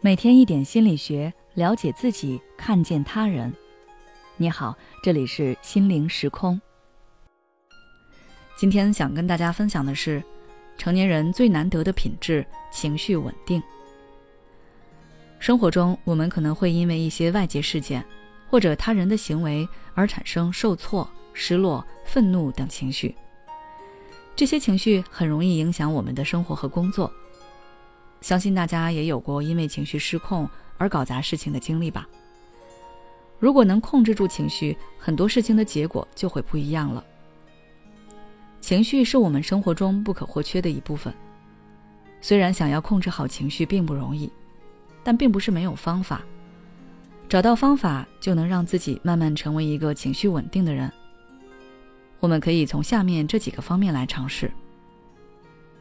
每天一点心理学，了解自己，看见他人。你好，这里是心灵时空。今天想跟大家分享的是，成年人最难得的品质——情绪稳定。生活中，我们可能会因为一些外界事件或者他人的行为而产生受挫、失落、愤怒等情绪。这些情绪很容易影响我们的生活和工作。相信大家也有过因为情绪失控而搞砸事情的经历吧。如果能控制住情绪，很多事情的结果就会不一样了。情绪是我们生活中不可或缺的一部分。虽然想要控制好情绪并不容易，但并不是没有方法。找到方法，就能让自己慢慢成为一个情绪稳定的人。我们可以从下面这几个方面来尝试。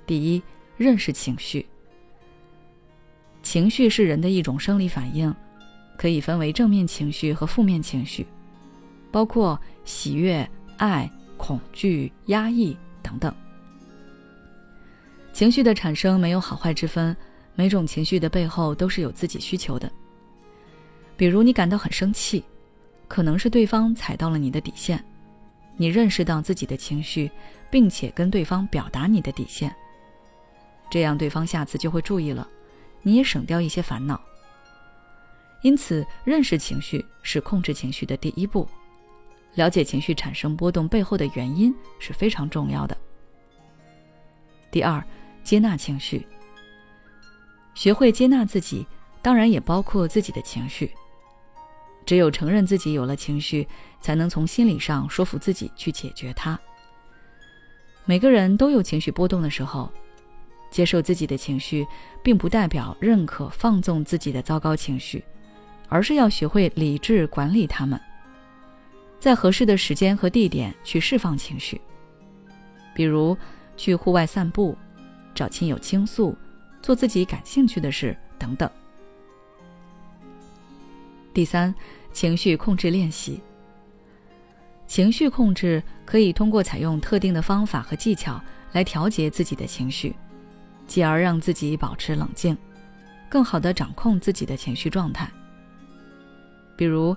第一，认识情绪。情绪是人的一种生理反应，可以分为正面情绪和负面情绪，包括喜悦、爱、恐惧、压抑等等。情绪的产生没有好坏之分，每种情绪的背后都是有自己需求的。比如你感到很生气，可能是对方踩到了你的底线，你认识到自己的情绪，并且跟对方表达你的底线，这样对方下次就会注意了。你也省掉一些烦恼。因此，认识情绪是控制情绪的第一步。了解情绪产生波动背后的原因是非常重要的。第二，接纳情绪。学会接纳自己，当然也包括自己的情绪。只有承认自己有了情绪，才能从心理上说服自己去解决它。每个人都有情绪波动的时候。接受自己的情绪，并不代表认可放纵自己的糟糕情绪，而是要学会理智管理他们，在合适的时间和地点去释放情绪，比如去户外散步、找亲友倾诉、做自己感兴趣的事等等。第三，情绪控制练习。情绪控制可以通过采用特定的方法和技巧来调节自己的情绪。继而让自己保持冷静，更好的掌控自己的情绪状态。比如，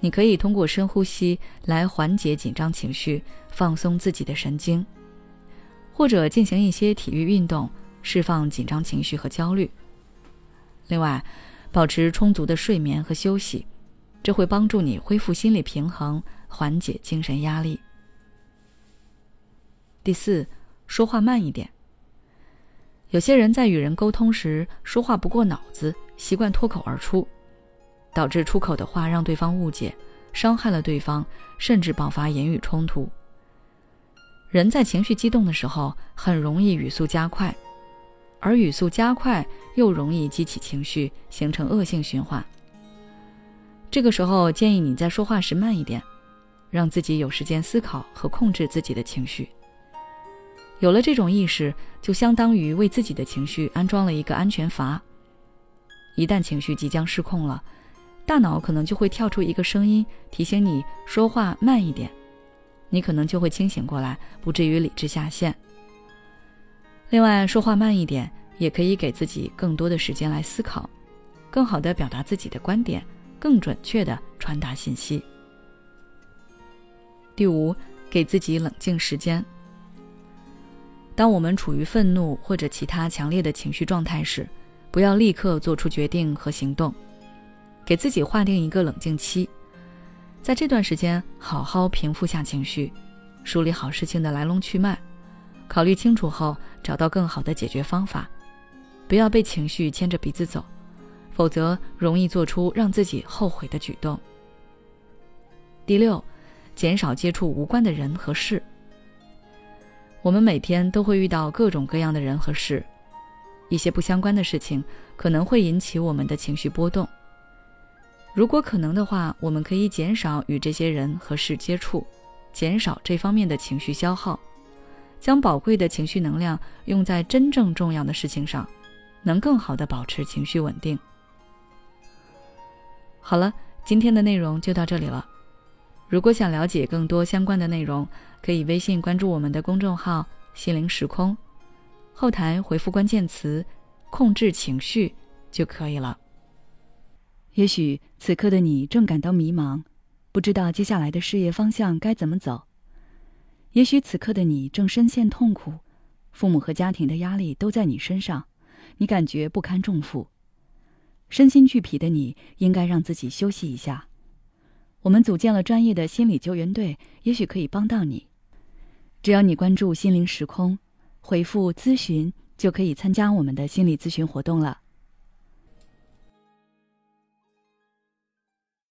你可以通过深呼吸来缓解紧张情绪，放松自己的神经；或者进行一些体育运动，释放紧张情绪和焦虑。另外，保持充足的睡眠和休息，这会帮助你恢复心理平衡，缓解精神压力。第四，说话慢一点。有些人在与人沟通时说话不过脑子，习惯脱口而出，导致出口的话让对方误解，伤害了对方，甚至爆发言语冲突。人在情绪激动的时候，很容易语速加快，而语速加快又容易激起情绪，形成恶性循环。这个时候，建议你在说话时慢一点，让自己有时间思考和控制自己的情绪。有了这种意识，就相当于为自己的情绪安装了一个安全阀。一旦情绪即将失控了，大脑可能就会跳出一个声音提醒你说话慢一点，你可能就会清醒过来，不至于理智下线。另外，说话慢一点也可以给自己更多的时间来思考，更好的表达自己的观点，更准确的传达信息。第五，给自己冷静时间。当我们处于愤怒或者其他强烈的情绪状态时，不要立刻做出决定和行动，给自己划定一个冷静期，在这段时间好好平复下情绪，梳理好事情的来龙去脉，考虑清楚后找到更好的解决方法，不要被情绪牵着鼻子走，否则容易做出让自己后悔的举动。第六，减少接触无关的人和事。我们每天都会遇到各种各样的人和事，一些不相关的事情可能会引起我们的情绪波动。如果可能的话，我们可以减少与这些人和事接触，减少这方面的情绪消耗，将宝贵的情绪能量用在真正重要的事情上，能更好的保持情绪稳定。好了，今天的内容就到这里了。如果想了解更多相关的内容，可以微信关注我们的公众号“心灵时空”，后台回复关键词“控制情绪”就可以了。也许此刻的你正感到迷茫，不知道接下来的事业方向该怎么走；也许此刻的你正深陷痛苦，父母和家庭的压力都在你身上，你感觉不堪重负，身心俱疲的你应该让自己休息一下。我们组建了专业的心理救援队，也许可以帮到你。只要你关注“心灵时空”，回复“咨询”，就可以参加我们的心理咨询活动了。